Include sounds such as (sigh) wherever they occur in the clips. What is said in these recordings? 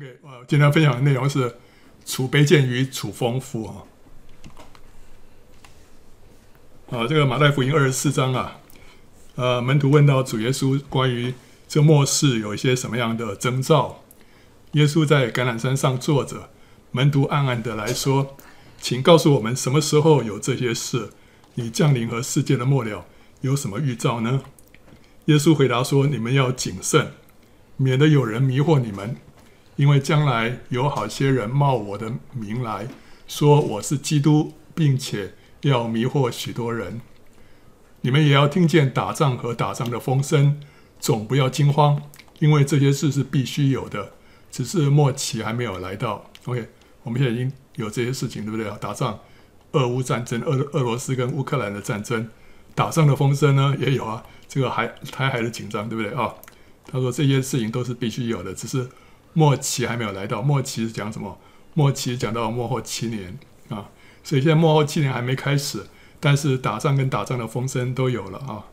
OK，我今天分享的内容是处卑贱与处丰富啊。啊，这个马太福音二十四章啊，呃，门徒问到主耶稣关于这末世有一些什么样的征兆。耶稣在橄榄山上坐着，门徒暗暗的来说：“请告诉我们什么时候有这些事？你降临和世界的末了有什么预兆呢？”耶稣回答说：“你们要谨慎，免得有人迷惑你们。”因为将来有好些人冒我的名来说我是基督，并且要迷惑许多人。你们也要听见打仗和打仗的风声，总不要惊慌，因为这些事是必须有的，只是末期还没有来到。OK，我们现在已经有这些事情，对不对？打仗，俄乌战争，俄俄罗斯跟乌克兰的战争，打仗的风声呢也有啊。这个海台海的紧张，对不对啊？他说这些事情都是必须有的，只是。末期还没有来到，末期是讲什么？末期讲到末后七年啊，所以现在末后七年还没开始，但是打仗跟打仗的风声都有了啊。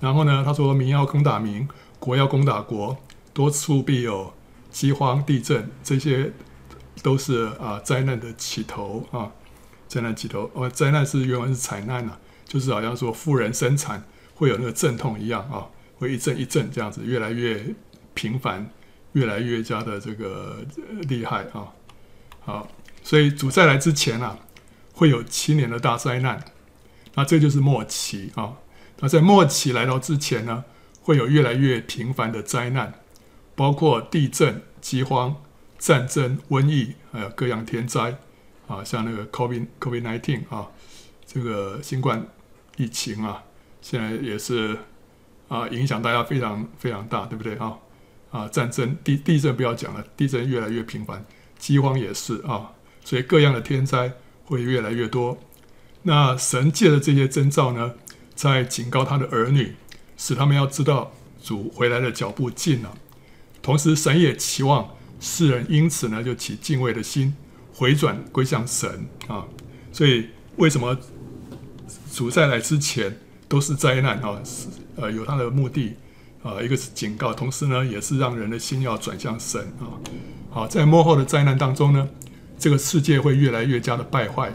然后呢，他说民要攻打民，国要攻打国，多处必有饥荒、地震，这些都是啊灾难的起头啊，灾难起头。哦，灾难是原文是惨难呐，就是好像说妇人生产会有那个阵痛一样啊，会一阵一阵这样子，越来越频繁。越来越加的这个厉害啊，好，所以主再来之前啊，会有七年的大灾难，那这就是末期啊。那在末期来到之前呢，会有越来越频繁的灾难，包括地震、饥荒、战争、瘟疫，还有各样天灾啊，像那个 COVID COVID nineteen 啊，这个新冠疫情啊，现在也是啊，影响大家非常非常大，对不对啊？啊，战争、地地震不要讲了，地震越来越频繁，饥荒也是啊，所以各样的天灾会越来越多。那神借的这些征兆呢，在警告他的儿女，使他们要知道主回来的脚步近了。同时，神也期望世人因此呢，就起敬畏的心，回转归向神啊。所以，为什么主再来之前都是灾难啊？是呃，有他的目的。啊，一个是警告，同时呢，也是让人的心要转向神啊。好，在幕后的灾难当中呢，这个世界会越来越加的败坏，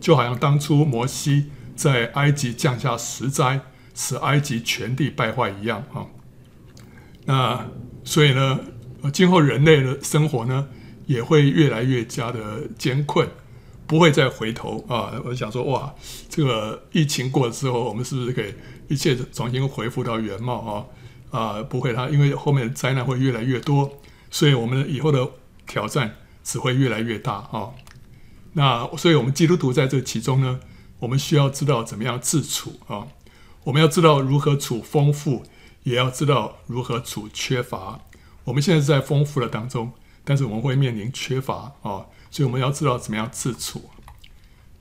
就好像当初摩西在埃及降下十灾，使埃及全地败坏一样啊。那所以呢，今后人类的生活呢，也会越来越加的艰困，不会再回头啊。我想说，哇，这个疫情过了之后，我们是不是可以一切重新恢复到原貌啊？啊，不会，它因为后面的灾难会越来越多，所以我们以后的挑战只会越来越大啊。那所以，我们基督徒在这其中呢，我们需要知道怎么样自处啊。我们要知道如何处丰富，也要知道如何处缺乏。我们现在是在丰富的当中，但是我们会面临缺乏啊，所以我们要知道怎么样自处。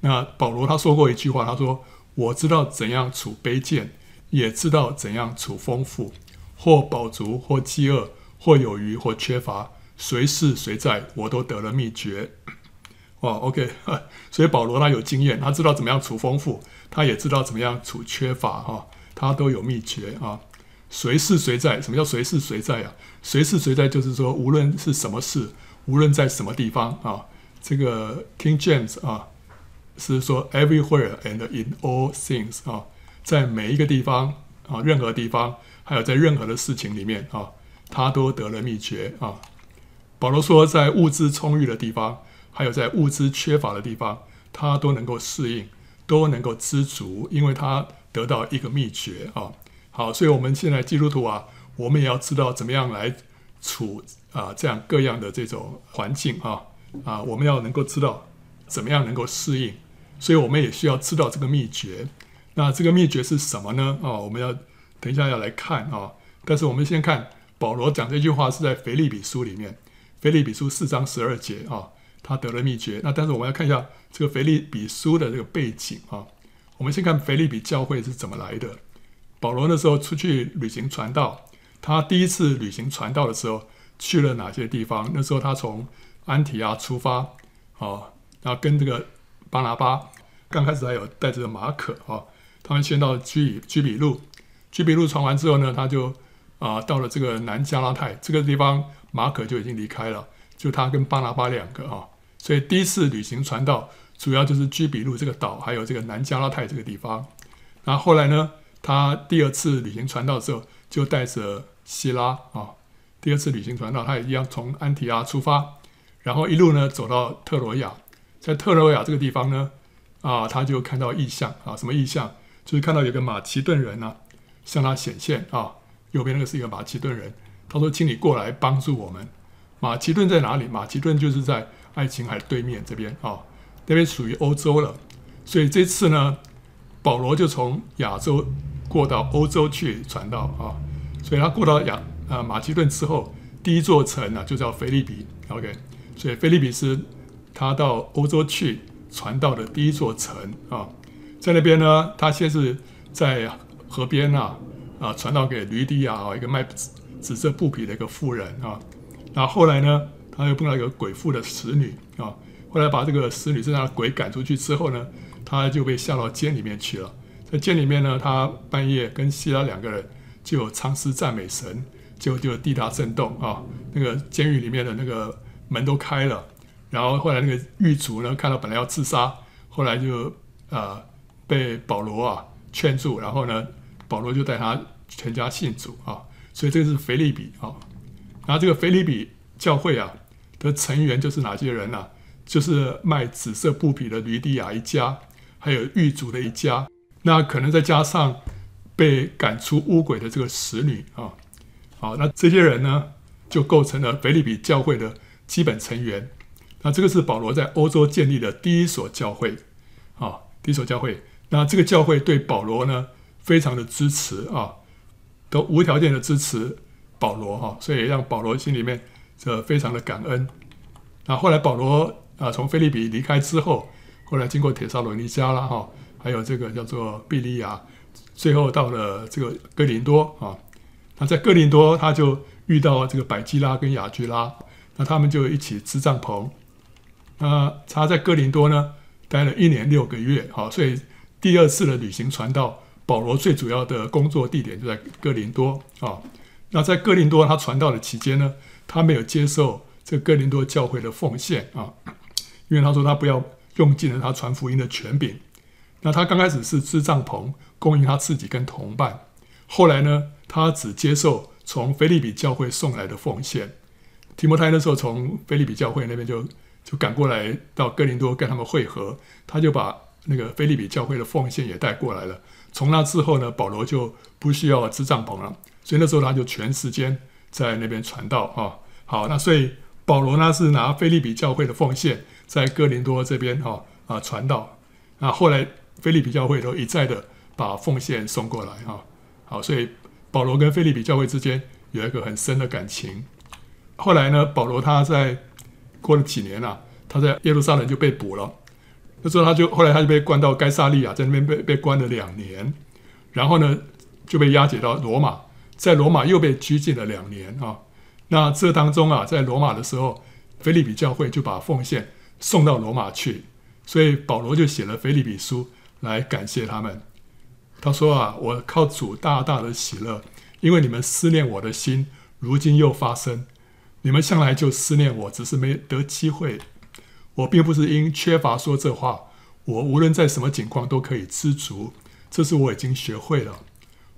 那保罗他说过一句话，他说：“我知道怎样处卑贱，也知道怎样处丰富。”或饱足，或饥饿，或有余，或缺乏，随事随在，我都得了秘诀。(clears throat) 哇，OK，(laughs) 所以保罗他有经验，他知道怎么样处丰富，他也知道怎么样处缺乏，哈，他都有秘诀啊。随事随在，什么叫随事随在啊？随事随在就是说，无论是什么事，无论在什么地方啊，这个 King James 啊是说 everywhere and in all things 啊，在每一个地方啊，任何地方。还有在任何的事情里面啊，他都得了秘诀啊。保罗说，在物资充裕的地方，还有在物资缺乏的地方，他都能够适应，都能够知足，因为他得到一个秘诀啊。好，所以我们现在基督徒啊，我们也要知道怎么样来处啊这样各样的这种环境啊啊，我们要能够知道怎么样能够适应，所以我们也需要知道这个秘诀。那这个秘诀是什么呢？啊，我们要。等一下要来看啊，但是我们先看保罗讲这句话是在腓立比书里面，腓立比书四章十二节啊，他得了秘诀。那但是我们要看一下这个腓立比书的这个背景啊，我们先看腓立比教会是怎么来的。保罗那时候出去旅行传道，他第一次旅行传道的时候去了哪些地方？那时候他从安提阿出发啊，然后跟这个巴拿巴，刚开始还有带着马可啊，他们先到居居比路。居比路传完之后呢，他就啊、到了这个南加拉泰这个地方，马可就已经离开了。就他跟巴拿巴两个啊。所以第一次旅行传道，主要就是居比路这个岛，还有这个南加拉泰这个地方。然后后来呢，他第二次旅行传道的时候，就带着希拉啊。第二次旅行传道，他也一样从安提阿出发，然后一路呢走到特罗亚，在特罗亚这个地方呢，啊，他就看到异象啊，什么异象？就是看到有个马其顿人呢、啊，向他显现啊。右边那个是一个马其顿人，他说：“请你过来帮助我们。”马其顿在哪里？马其顿就是在。爱琴海对面这边啊、那边属于欧洲了，所以这次呢，保罗就从亚洲过到欧洲去传道啊，所以他过到亚啊马其顿之后，第一座城呢就叫腓立比，OK，所以腓立比是他到欧洲去传道的第一座城啊，在那边呢，他先是在河边啊啊传道给驴弟啊，一个卖紫色布匹的一个妇人啊，然后后来呢。他又碰到一个鬼妇的使女啊，后来把这个使女身上的鬼赶出去之后呢，他就被下到监里面去了。在监里面呢，他半夜跟希拉两个人就有唱诗赞美神，就就地大震动啊，那个监狱里面的那个门都开了。然后后来那个狱卒呢，看到本来要自杀，后来就啊、被保罗啊劝住，然后呢，保罗就带他全家信主啊。所以这个是腓立比啊，然后这个腓立比教会啊。的成员就是哪些人呢、就是卖紫色布匹的吕底亚一家，还有狱卒的一家，那可能再加上被赶出乌鬼的这个使女啊，好，那这些人呢，就构成了腓利比教会的基本成员。那这个是保罗在欧洲建立的第一所教会，啊，第一所教会。那这个教会对保罗呢，非常的支持啊，都无条件的支持保罗哈，所以让保罗心里面。这非常的感恩。那后来保罗啊从腓立比离开之后，后来经过铁沙罗尼加啦哈，还有这个叫做庇哩亚，最后到了这个哥林多啊。那在哥林多他就遇到这个百基拉跟亚居拉，那他们就一起支帐篷。那他在哥林多呢待了一年六个月，好，所以第二次的旅行传道，保罗最主要的工作地点就在哥林多啊。那在哥林多他传道的期间呢，他没有接受这哥林多教会的奉献啊，因为他说他不要用尽了他传福音的权柄。那他刚开始是支帐篷供应他自己跟同伴，后来呢，他只接受从腓立比教会送来的奉献。提摩太那时候从腓立比教会那边就就赶过来到哥林多跟他们会合，他就把那个腓立比教会的奉献也带过来了。从那之后呢，保罗就不需要支帐篷了，所以那时候他就全时间。在那边传道啊，好，那所以保罗呢是拿腓利比教会的奉献，在哥林多这边哈啊传道，那后来腓利比教会都一再的把奉献送过来哈，好，所以保罗跟腓利比教会之间有一个很深的感情。后来呢，保罗他在过了几年啊，他在耶路撒冷就被捕了，那时候他就后来他就被关到该撒利亚，在那边被被关了两年，然后呢就被押解到罗马。在罗马又被拘禁了两年啊，那这当中啊，在罗马的时候，腓利比教会就把奉献送到罗马去，所以保罗就写了腓利比书来感谢他们。他说啊，我靠主大大的喜乐，因为你们思念我的心，如今又发生。你们向来就思念我，只是没得机会。我并不是因缺乏说这话，我无论在什么情况都可以知足，这是我已经学会了。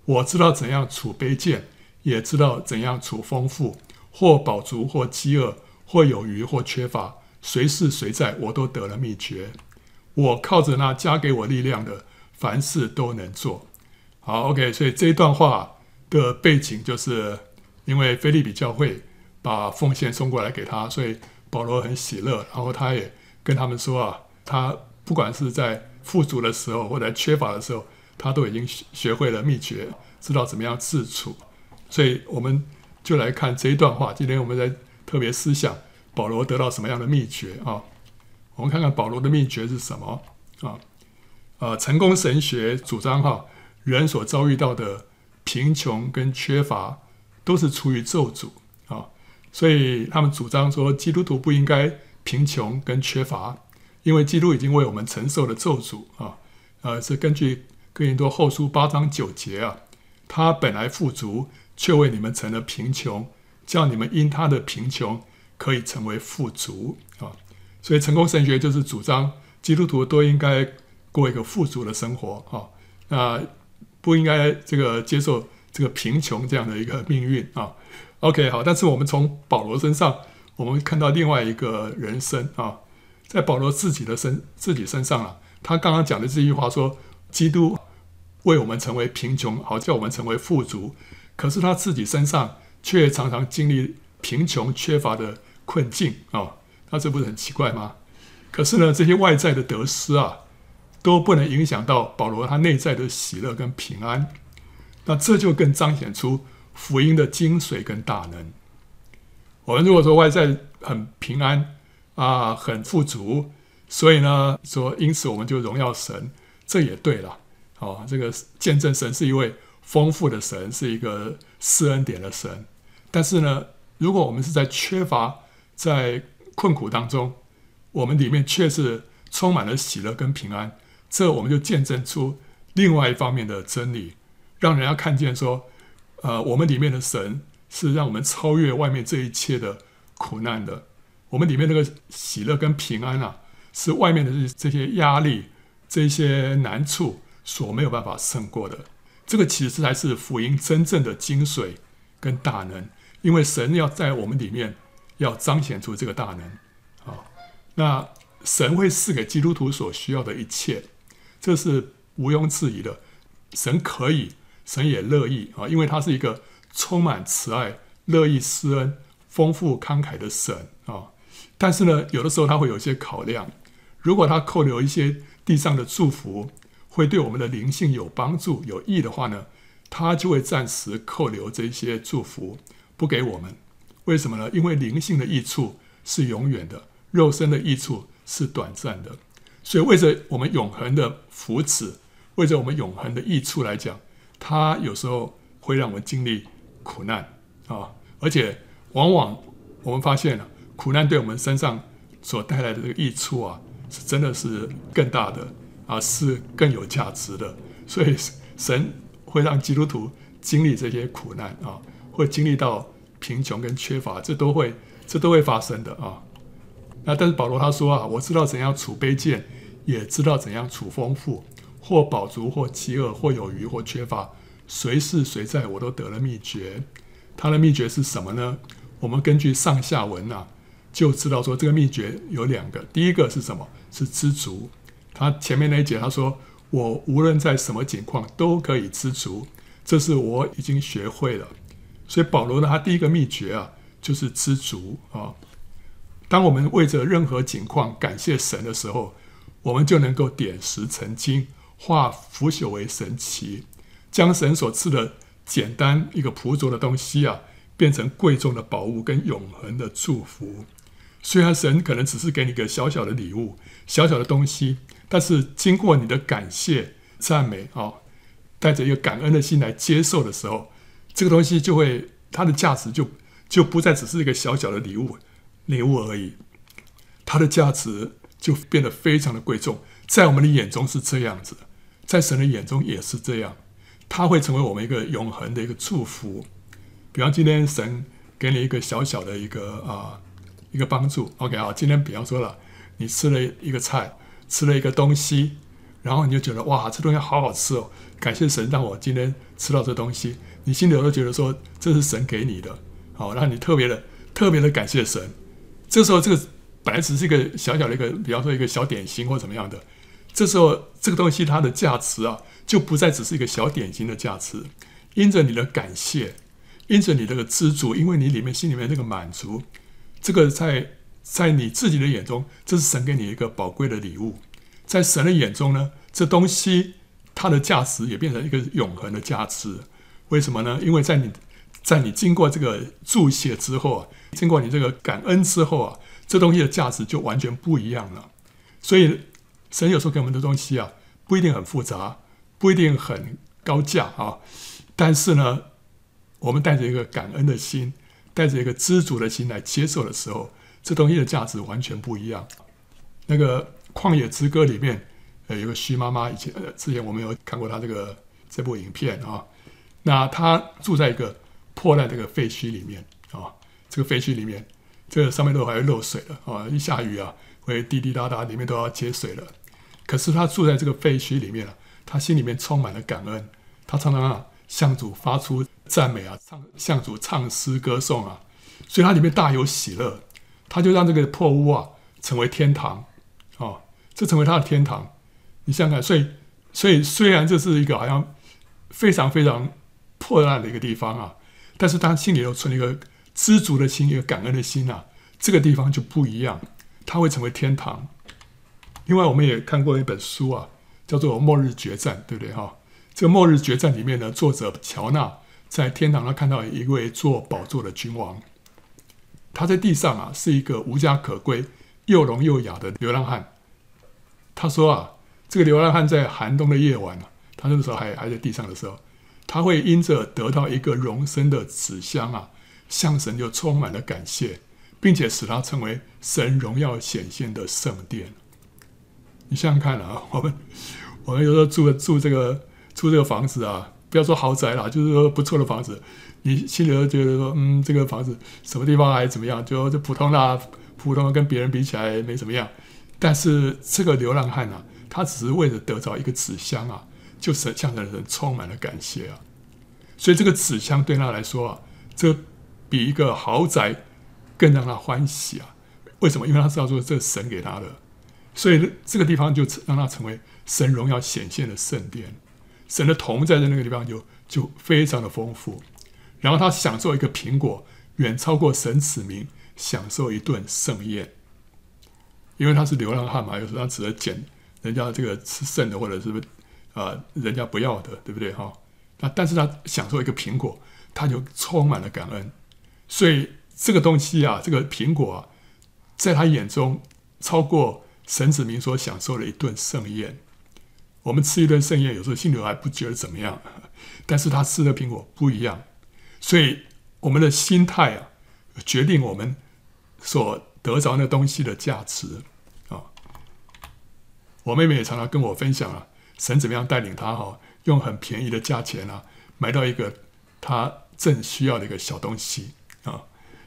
我知道怎样处卑贱，也知道怎样处丰富，或饱足，或饥饿，或有余，或缺乏，随事随在，我都得了秘诀。我靠着那加给我力量的，凡事都能做。好，OK，所以这一段话的背景就是因为菲利比教会把奉献送过来给他，所以保罗很喜乐，然后他也跟他们说啊，他不管是在富足的时候，或者缺乏的时候。他都已经学学会了秘诀，知道怎么样自处，所以我们就来看这一段话。今天我们在特别思想保罗得到什么样的秘诀啊？我们看看保罗的秘诀是什么啊？呃，成功神学主张哈，人所遭遇到的贫穷跟缺乏都是出于咒诅，所以他们主张说，基督徒不应该贫穷跟缺乏，因为基督已经为我们承受了咒诅啊。呃，是根据。哥林多后书八章九节啊，他本来富足，却为你们成了贫穷，叫你们因他的贫穷可以成为富足啊。所以成功神学就是主张基督徒都应该过一个富足的生活啊，那不应该这个接受这个贫穷这样的一个命运啊。OK，好，但是我们从保罗身上，我们看到另外一个人生啊，在保罗自己的身自己身上啊，他刚刚讲的这句话说，基督为我们成为贫穷，好叫我们成为富足，可是他自己身上却常常经历贫穷缺乏的困境啊。那这不是很奇怪吗？可是呢，这些外在的得失啊，都不能影响到保罗他内在的喜乐跟平安。那这就更彰显出福音的精髓跟大能。我们如果说外在很平安啊，很富足，所以呢，说因此我们就荣耀神，这也对了。哦，这个见证神是一位丰富的神，是一个施恩典的神。但是呢，如果我们是在缺乏，在困苦当中，我们里面却是充满了喜乐跟平安，这我们就见证出另外一方面的真理，让人家看见说，呃，我们里面的神是让我们超越外面这一切的苦难的。我们里面那个喜乐跟平安啊，是外面的这这些压力、这些难处所没有办法胜过的。这个其实才是福音真正的精髓跟大能，因为神要在我们里面。要彰显出这个大能，啊，那神会赐给基督徒所需要的一切，这是毋庸置疑的。神可以，神也乐意啊，因为他是一个充满慈爱、乐意施恩、丰富慷慨的神啊。但是呢，有的时候他会有一些考量，如果他扣留一些地上的祝福，会对我们的灵性有帮助、有益的话呢，他就会暂时扣留这些祝福，不给我们。为什么呢？因为灵性的益处是永远的，肉身的益处是短暂的。所以，为着我们永恒的福祉，为着我们永恒的益处来讲，它有时候会让我们经历苦难啊！而且，往往我们发现了苦难对我们身上所带来的这个益处啊，是真的是更大的啊，是更有价值的。所以，神会让基督徒经历这些苦难啊，会经历到。贫穷跟缺乏，这都会，这都会发生的啊。那但是保罗他说啊，我知道怎样处卑贱，也知道怎样处丰富，或饱足，或饥饿，或有余，或缺乏，随是随在，我都得了秘诀。他的秘诀是什么呢？我们根据上下文啊，就知道说这个秘诀有两个。第一个是什么？是知足。他前面那一节他说，我无论在什么境况都可以知足，这是我已经学会了。所以保罗呢，他第一个秘诀啊，就是知足啊。当我们为着任何情况感谢神的时候，我们就能够点石成金，化腐朽为神奇，将神所赐的简单一个朴拙的东西啊，变成贵重的宝物跟永恒的祝福。虽然神可能只是给你一个小小的礼物、小小的东西，但是经过你的感谢、赞美啊，带着一个感恩的心来接受的时候。这个东西就会，它的价值就就不再只是一个小小的礼物，礼物而已，它的价值就变得非常的贵重，在我们的眼中是这样子，在神的眼中也是这样，它会成为我们一个永恒的一个祝福。比方今天神给你一个小小的一个啊一个帮助，OK 啊，今天比方说了，你吃了一个菜，吃了一个东西，然后你就觉得哇，这东西好好吃哦，感谢神让我今天吃到这东西。你心里都觉得说，这是神给你的，好，让你特别的、特别的感谢神。这时候，这个本来只是一个小小的一个，比方说一个小点心或怎么样的，这时候这个东西它的价值啊，就不再只是一个小点心的价值。因着你的感谢，因着你这个知足，因为你里面心里面这个满足，这个在在你自己的眼中，这是神给你一个宝贵的礼物。在神的眼中呢，这东西它的价值也变成一个永恒的价值。为什么呢？因为在你，在你经过这个注解之后啊，经过你这个感恩之后啊，这东西的价值就完全不一样了。所以，神有时候给我们的东西啊，不一定很复杂，不一定很高价啊，但是呢，我们带着一个感恩的心，带着一个知足的心来接受的时候，这东西的价值完全不一样。那个《旷野之歌》里面，呃，有个徐妈妈，以前呃，之前我们有看过她这个这部影片啊。那她住在一个破烂这个废墟里面啊，这个废墟里面这个上面都还会漏水了啊！一下雨啊，会滴滴答答，里面都要接水了。可是他住在这个废墟里面了，他心里面充满了感恩，他常常啊向主发出赞美啊，唱向主唱诗歌颂啊，所以他里面大有喜乐。他就让这个破屋啊成为天堂哦，这成为他的天堂。你想想看，所以所以虽然这是一个好像非常非常破烂的一个地方啊，但是他心里头存了一个知足的心，一个感恩的心啊，这个地方就不一样，他会成为天堂。另外，我们也看过一本书啊，叫做《末日决战》，对不对哈？这个《末日决战》里面呢，作者乔纳在天堂上看到一位坐宝座的君王，他在地上啊是一个无家可归、又聋又哑的流浪汉。他说啊，这个流浪汉在寒冬的夜晚，他那个时候还还在地上的时候，他会因着得到一个容身的纸箱啊，向神就充满了感谢，并且使他成为神荣耀显现的圣殿。你想想看啊，(laughs) 我们我们有时候住住这个住这个房子啊，不要说豪宅啦，就是说不错的房子，你心里头觉得说，嗯，这个房子什么地方还怎么样？就就普通啦，普通的跟别人比起来没怎么样。但是这个流浪汉啊，他只是为了得到一个纸箱啊，就向的人充满了感谢啊。所以这个纸箱对他来说啊，这比一个豪宅更让他欢喜啊。为什么？因为他知道说这是神给他的。所以这个地方就让他成为神荣耀显现的圣殿，神的同在的那个地方就就非常的丰富。然后他享受一个苹果，远超过神子民享受一顿盛宴。因为他是流浪汉嘛，有时候他只能捡人家这个吃剩的，或者是不啊、人家不要的，对不对哈？那但是他享受一个苹果，他就充满了感恩。所以这个东西啊，这个苹果啊，在他眼中超过。神子民所享受的一顿盛宴，我们吃一顿盛宴，有时候心里还不觉得怎么样，但是他吃的苹果不一样，所以我们的心态啊，决定我们所得着那东西的价值啊。我妹妹也常常跟我分享啊，神怎么样带领她哈，用很便宜的价钱啊，买到一个她正需要的一个小东西啊，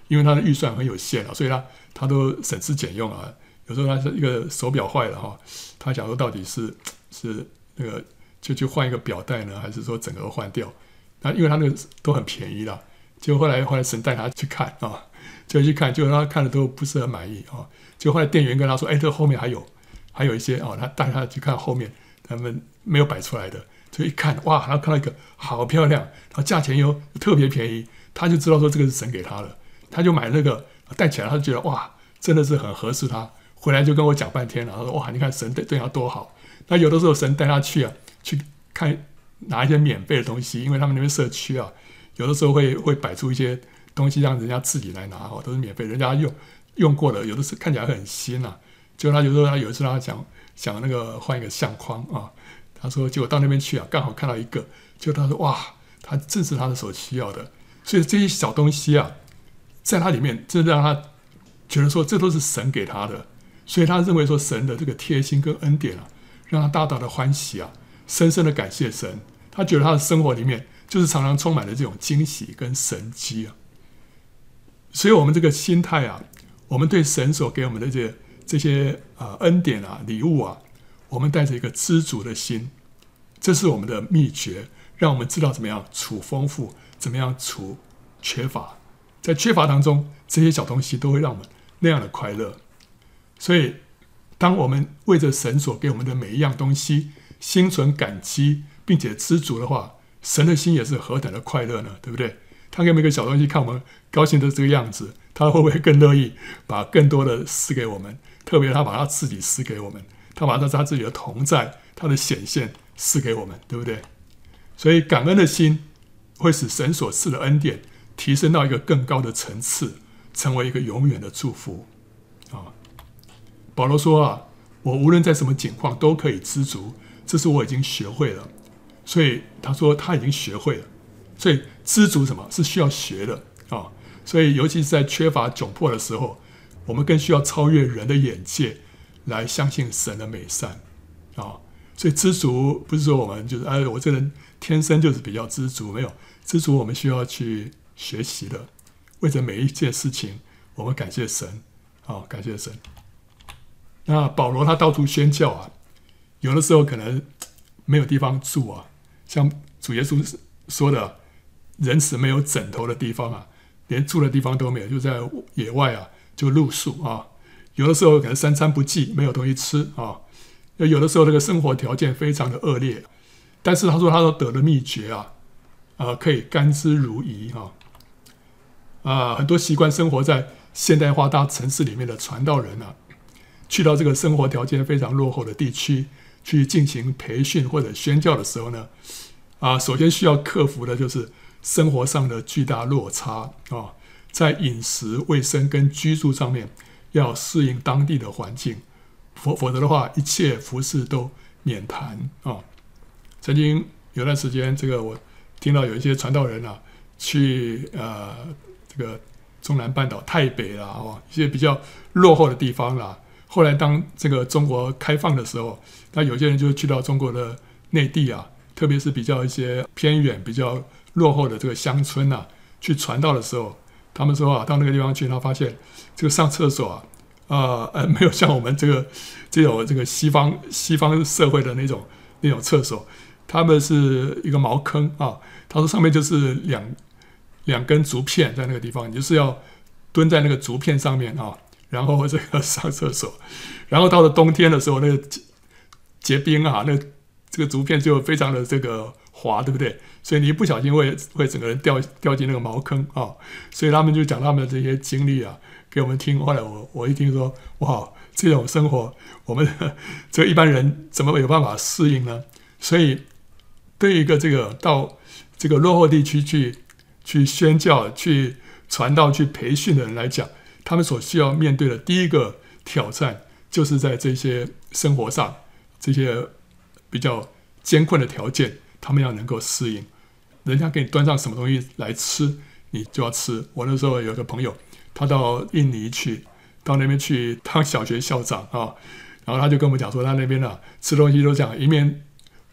因为她的预算很有限啊，所以她她都省吃俭用啊。有时候他是一个手表坏了哈，他想说到底是是那个就去换一个表带呢，还是说整个换掉？那因为他那个都很便宜了，结果后来后来神带他去看啊，就去看，结果他看了都不是很满意啊。就后来店员跟他说：“哎，这后面还有还有一些哦。”他带他去看后面他们没有摆出来的，就一看哇，他看到一个好漂亮，然后价钱又特别便宜，他就知道说这个是神给他的，他就买那个戴起来，他就觉得哇，真的是很合适他。回来就跟我讲半天了，他说：“哇，你看神对对他多好。”那有的时候神带他去啊，去看拿一些免费的东西，因为他们那边社区啊，有的时候会会摆出一些东西让人家自己来拿哈，都是免费，人家用用过的，有的是看起来很新啊。就他有时候他有一次他讲讲那个换一个相框啊，他说结果到那边去啊，刚好看到一个，就他说哇，他正是他的所需要的，所以这些小东西啊，在他里面真的让他觉得说这都是神给他的。所以他认为说神的这个贴心跟恩典啊，让他大大的欢喜啊，深深的感谢神。他觉得他的生活里面就是常常充满了这种惊喜跟神迹啊。所以，我们这个心态啊，我们对神所给我们的这这些啊恩典啊礼物啊，我们带着一个知足的心，这是我们的秘诀，让我们知道怎么样处丰富，怎么样处缺乏。在缺乏当中，这些小东西都会让我们那样的快乐。所以，当我们为着神所给我们的每一样东西心存感激，并且知足的话，神的心也是何等的快乐呢？对不对？他给每个小东西看我们高兴的这个样子，他会不会更乐意把更多的施给我们？特别他把他自己施给我们，他把他他自己的同在、他的显现施给我们，对不对？所以，感恩的心会使神所赐的恩典提升到一个更高的层次，成为一个永远的祝福。保罗说啊，我无论在什么境况都可以知足，这是我已经学会了。所以他说他已经学会了。所以知足什么是需要学的啊？所以尤其是在缺乏窘迫的时候，我们更需要超越人的眼界，来相信神的美善啊。所以知足不是说我们就是哎，我这人天生就是比较知足，没有知足，我们需要去学习的。为着每一件事情，我们感谢神，啊，感谢神。那保罗他到处宣教啊，有的时候可能没有地方住啊，像主耶稣说的，人死没有枕头的地方啊，连住的地方都没有，就在野外啊，就露宿啊。有的时候可能三餐不继，没有东西吃啊。有的时候这个生活条件非常的恶劣，但是他说他都得了秘诀啊，呃，可以甘之如饴哈。啊，很多习惯生活在现代化大城市里面的传道人啊，去到这个生活条件非常落后的地区去进行培训或者宣教的时候呢，啊，首先需要克服的就是生活上的巨大落差啊，在饮食、卫生跟居住上面要适应当地的环境。否否则的话，一切服事都免谈啊！曾经有段时间，这个我听到有一些传道人啊，去呃这个中南半岛、泰北啦，哦，一些比较落后的地方啦。后来当这个中国开放的时候，那有些人就去到中国的内地啊，特别是比较一些偏远、比较落后的这个乡村啊，去传道的时候，他们说啊，到那个地方去，他发现这个上厕所啊。啊呃，没有像我们这个这种这个西方西方社会的那种那种厕所，他们是一个茅坑啊。他说上面就是两两根竹片在那个地方，你就是要蹲在那个竹片上面啊，然后这个上厕所。(laughs) 然后到了冬天的时候，那个结冰啊，那这个竹片就非常的这个滑，对不对？所以你一不小心会会整个人掉掉进那个茅坑啊。所以他们就讲他们的这些经历啊。给我们听，后来我我一听说，哇，这种生活，我们 (laughs) 这一般人怎么有办法适应呢？所以，对一个这个到这个落后地区去去宣教、去传道、去培训的人来讲，他们所需要面对的第一个挑战，就是在这些生活上这些比较艰困的条件，他们要能够适应。人家给你端上什么东西来吃，你就要吃。我那时候有个朋友。他到印尼去，到那边去当小学校长啊，然后他就跟我们讲说，他那边呢吃东西都这样，一面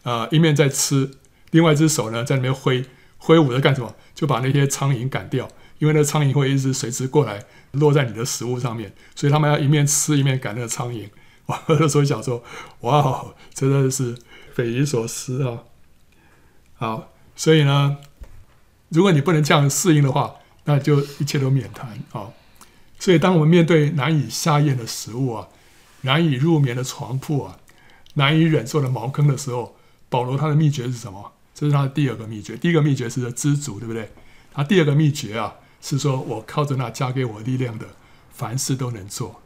啊、一面在吃，另外一只手呢在那边挥挥舞着干什么？就把那些苍蝇赶掉，因为那苍蝇会一直随时过来落在你的食物上面，所以他们要一面吃一面赶那个苍蝇。我那时候想说，哇，真的是匪夷所思啊！好，所以呢，如果你不能这样适应的话，那就一切都免谈啊！所以，当我们面对难以下咽的食物啊，难以入眠的床铺啊，难以忍受的茅坑的时候，保罗他的秘诀是什么？这是他的第二个秘诀。第一个秘诀是知足，对不对？他第二个秘诀啊，是说我靠着那加给我力量的，凡事都能做。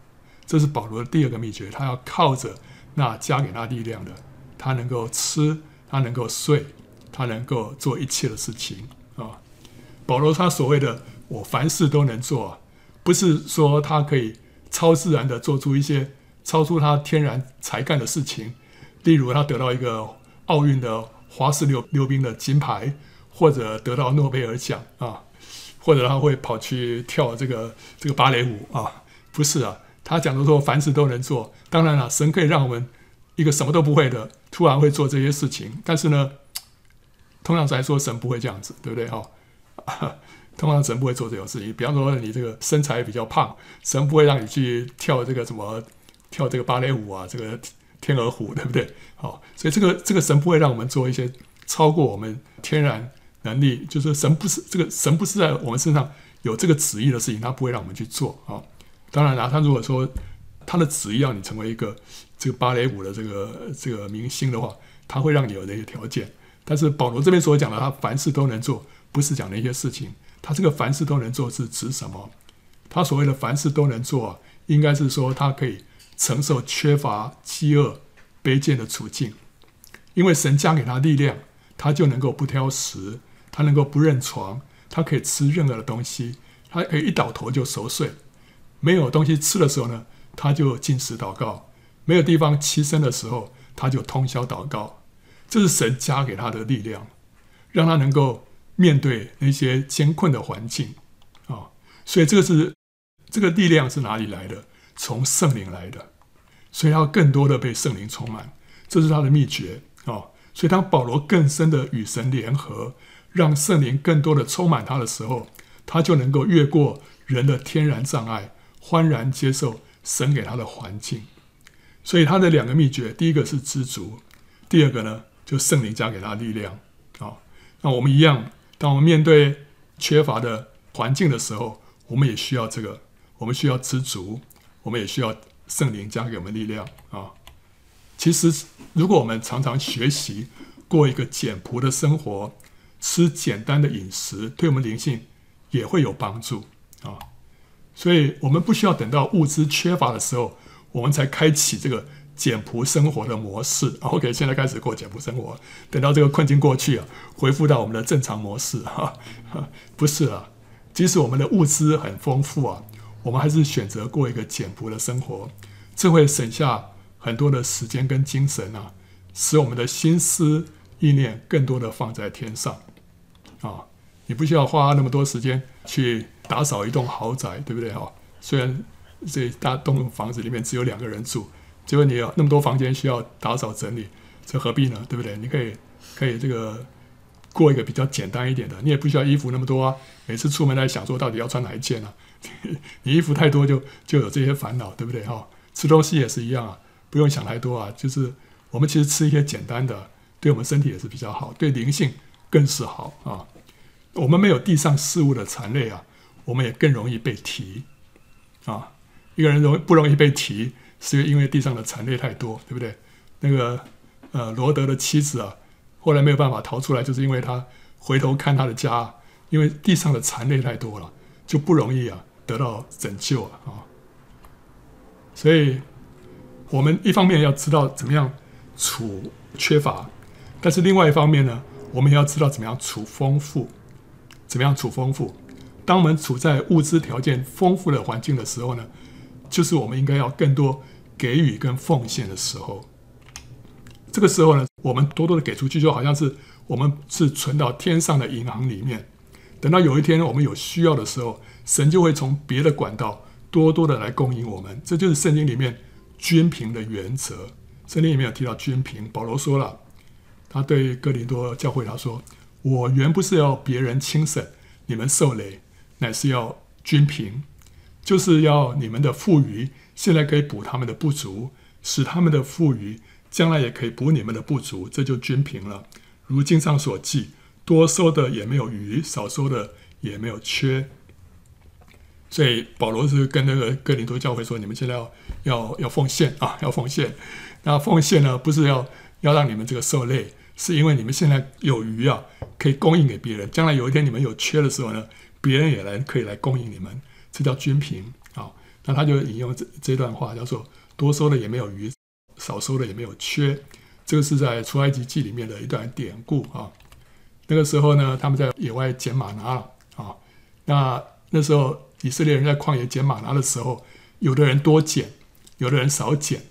这是保罗的第二个秘诀。他要靠着那加给他力量的，他能够吃，他能够睡，他能够做一切的事情啊。保罗他所谓的“我凡事都能做”，不是说他可以超自然的做出一些超出他天然才干的事情，例如他得到一个奥运的花式溜溜冰的金牌，或者得到诺贝尔奖啊，或者他会跑去跳这个这个芭蕾舞啊，不是啊，他讲的说凡事都能做。当然了，神可以让我们一个什么都不会的突然会做这些事情，但是呢，通常来说神不会这样子，对不对哈？(laughs) 通常神不会做这种事情，比方说你这个身材比较胖，神不会让你去跳这个什么跳这个芭蕾舞啊，这个天鹅湖，对不对？好，所以这个这个神不会让我们做一些超过我们天然能力，就是神不是这个神不是在我们身上有这个旨意的事情，他不会让我们去做啊。当然了，他如果说他的旨意让你成为一个这个芭蕾舞的这个这个明星的话，他会让你有那些条件。但是保罗这边所讲的，他凡事都能做。不是讲那些事情，他这个凡事都能做是指什么？他所谓的凡事都能做，应该是说他可以承受缺乏、饥饿、卑贱的处境，因为神加给他力量，他就能够不挑食，他能够不认床，他可以吃任何的东西，他可以一倒头就熟睡。没有东西吃的时候呢，他就进食祷告；没有地方栖身的时候，他就通宵祷告。这是神加给他的力量，让他能够。面对那些艰困的环境，啊，所以这个是这个力量是哪里来的？从圣灵来的，所以要更多的被圣灵充满，这是他的秘诀啊。所以当保罗更深的与神联合，让圣灵更多的充满他的时候，他就能够越过人的天然障碍，欢然接受神给他的环境。所以他的两个秘诀，第一个是知足，第二个呢，就圣灵加给他力量啊。那我们一样，当我们面对缺乏的环境的时候，我们也需要这个，我们需要知足，我们也需要圣灵加给我们力量啊。其实，如果我们常常学习过一个简朴的生活，吃简单的饮食，对我们灵性也会有帮助啊。所以，我们不需要等到物资缺乏的时候。我们才开启这个简朴生活的模式。OK，现在开始过简朴生活。等到这个困境过去啊，恢复到我们的正常模式哈，哈，(laughs) 不是啊。即使我们的物资很丰富啊，我们还是选择过一个简朴的生活，这会省下很多的时间跟精神啊，使我们的心思意念更多的放在天上啊。你不需要花那么多时间去打扫一栋豪宅，对不对哈？虽然。这大栋房子里面只有两个人住，结果你有那么多房间需要打扫整理，这何必呢？对不对？你可以可以这个过一个比较简单一点的，你也不需要衣服那么多啊。每次出门来想说到底要穿哪一件啊？(laughs) 你衣服太多就就有这些烦恼，对不对？哈，吃东西也是一样啊，不用想太多啊。就是我们其实吃一些简单的，对我们身体也是比较好，对灵性更是好啊。我们没有地上事物的缠累啊，我们也更容易被提啊。一个人容不容易被提，是因为地上的缠累太多，对不对？那个呃，罗德的妻子啊，后来没有办法逃出来，就是因为他回头看他的家，因为地上的缠累太多了，就不容易啊得到拯救啊。所以，我们一方面要知道怎么样处缺乏，但是另外一方面呢，我们也要知道怎么样处丰富，怎么样处丰富。当我们处在物质条件丰富的环境的时候呢，就是我们应该要更多给予跟奉献的时候，这个时候呢，我们多多的给出去，就好像是我们是存到天上的银行里面，等到有一天我们有需要的时候，神就会从别的管道多多的来供应我们。这就是圣经里面均凭的原则。圣经里面有提到均凭，保罗说了，他对哥林多教会他说：“我原不是要别人轻省，你们受累，乃是要均平。”就是要你们的富余，现在可以补他们的不足，使他们的富余将来也可以补你们的不足，这就均平了。如经上所记，多收的也没有余，少收的也没有缺。所以保罗是跟那个哥林多教会说：你们现在要要要奉献啊，要奉献。那奉献呢，不是要要让你们这个受累，是因为你们现在有余啊，可以供应给别人。将来有一天你们有缺的时候呢，别人也来可以来供应你们。这叫均凭啊，那他就引用这这段话，叫做多收的也没有余，少收的也没有缺。这个是在出埃及记里面的一段典故啊。那个时候呢，他们在野外捡吗哪啊。那那时候以色列人在旷野捡吗哪的时候，有的人多捡，有的人少捡。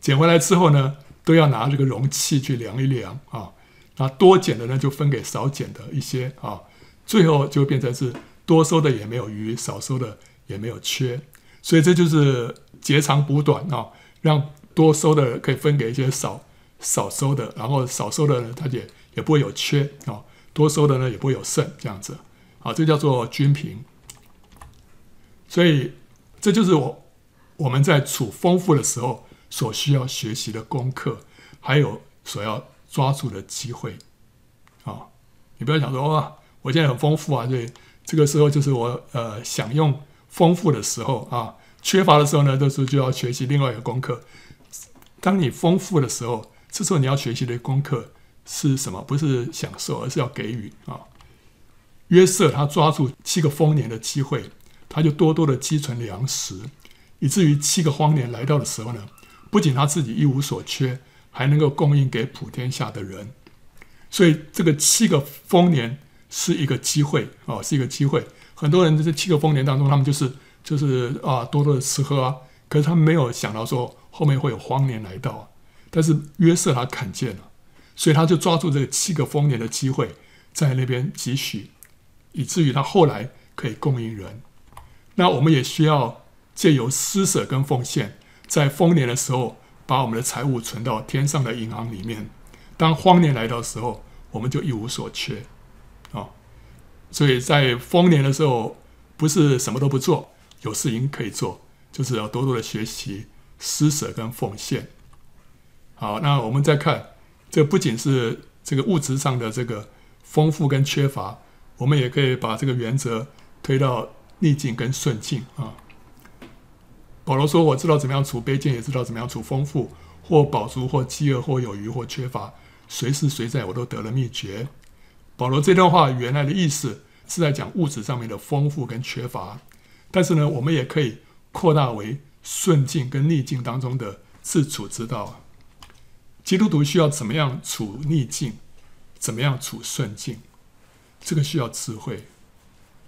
捡回来之后呢，都要拿这个容器去量一量啊。那多捡的呢，就分给少捡的一些啊。最后就变成是。多收的也没有余，少收的也没有缺，所以这就是截长补短啊，让多收的可以分给一些少少收的，然后少收的呢，它也也不会有缺啊，多收的呢也不会有剩，这样子，啊，这叫做均平。所以这就是我我们在处丰富的时候所需要学习的功课，还有所要抓住的机会啊，你不要想说哇，我现在很丰富啊，对。这个时候就是我呃享用丰富的时候啊，缺乏的时候呢，这时候就要学习另外一个功课。当你丰富的时候，这时候你要学习的功课是什么？不是享受，而是要给予啊。约瑟他抓住七个丰年的机会，他就多多的积存粮食，以至于七个荒年来到的时候呢，不仅他自己一无所缺，还能够供应给普天下的人。所以这个七个丰年。是一个机会啊，是一个机会。很多人在这七个丰年当中，他们就是就是啊，多多的吃喝啊。可是他们没有想到说后面会有荒年来到。但是约瑟他看见了，所以他就抓住这七个丰年的机会，在那边积蓄，以至于他后来可以供应人。那我们也需要借由施舍跟奉献，在丰年的时候，把我们的财物存到天上的银行里面。当荒年来到的时候，我们就一无所缺。啊所以在丰年的时候，不是什么都不做，有事情可以做，就是要多多的学习施舍跟奉献。好，那我们再看，这不仅是这个物质上的这个丰富跟缺乏，我们也可以把这个原则推到逆境跟顺境啊。保罗说：“我知道怎么样处卑贱，也知道怎么样处丰富，或饱足，或饥饿，或有余，或缺乏，随时随在，我都得了秘诀。”保罗这段话原来的意思是在讲物质上面的丰富跟缺乏，但是呢，我们也可以扩大为顺境跟逆境当中的自处之道。基督徒需要怎么样处逆境，怎么样处顺境，这个需要智慧，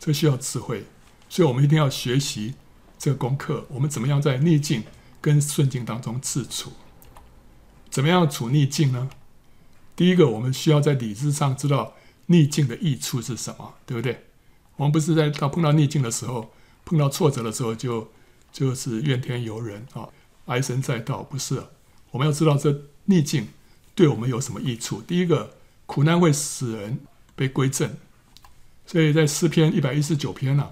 这个需要智慧，所以我们一定要学习这个功课。我们怎么样在逆境跟顺境当中自处？怎么样处逆境呢？第一个，我们需要在理智上知道逆境的益处是什么，对不对？我们不是在到碰到逆境的时候，碰到挫折的时候就就是怨天尤人啊，唉声载道，不是。我们要知道这。逆境对我们有什么益处？第一个，苦难会使人被归正，所以在诗篇一百一十九篇呢、啊，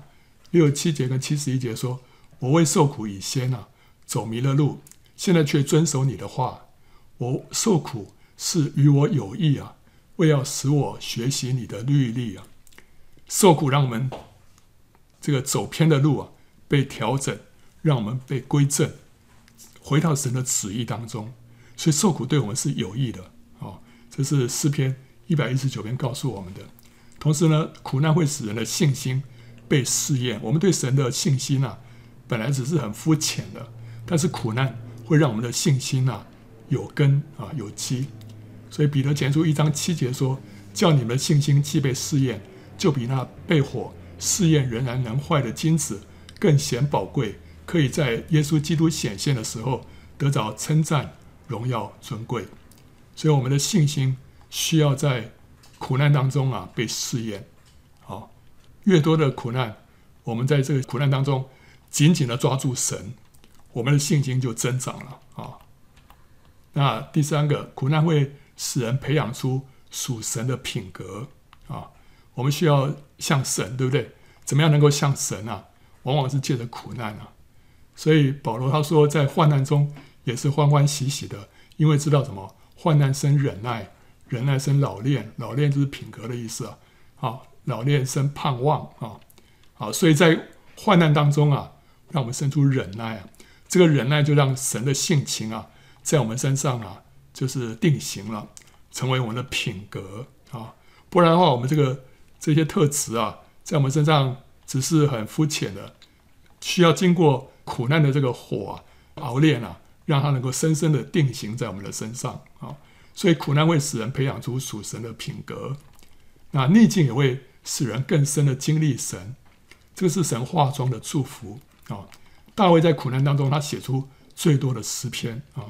六十七节跟七十一节说：“我为受苦以先、啊，走迷了路，现在却遵守你的话。我受苦是与我有益啊，为要使我学习你的律例啊。受苦让我们这个走偏的路啊被调整，让我们被归正，回到神的旨意当中。”所以受苦对我们是有益的，哦，这是诗篇一百一十九篇告诉我们的。同时呢，苦难会使人的信心被试验。我们对神的信心呐、啊，本来只是很肤浅的，但是苦难会让我们的信心呐、有根啊有基。所以彼得前书一章七节说：“叫你们的信心既被试验，就比那被火试验仍然能坏的金子更显宝贵，可以在耶稣基督显现的时候得着称赞。”荣耀尊贵，所以我们的信心需要在苦难当中啊被试验。好，越多的苦难，我们在这个苦难当中紧紧的抓住神，我们的信心就增长了啊。那第三个，苦难会使人培养出属神的品格啊。我们需要像神，对不对？怎么样能够像神啊？往往是借着苦难啊。所以保罗他说，在患难中。也是欢欢喜喜的，因为知道什么？患难生忍耐，忍耐生老练，老练就是品格的意思啊。好，老练生盼望啊。好，所以在患难当中啊，让我们生出忍耐啊。这个忍耐就让神的性情啊，在我们身上啊，就是定型了，成为我们的品格啊。不然的话，我们这个这些特质啊，在我们身上只是很肤浅的，需要经过苦难的这个火啊，熬炼啊。让它能够深深的定型在我们的身上啊，所以苦难会使人培养出属神的品格，那逆境也会使人更深的经历神，这个是神化妆的祝福啊。大卫在苦难当中，他写出最多的诗篇啊。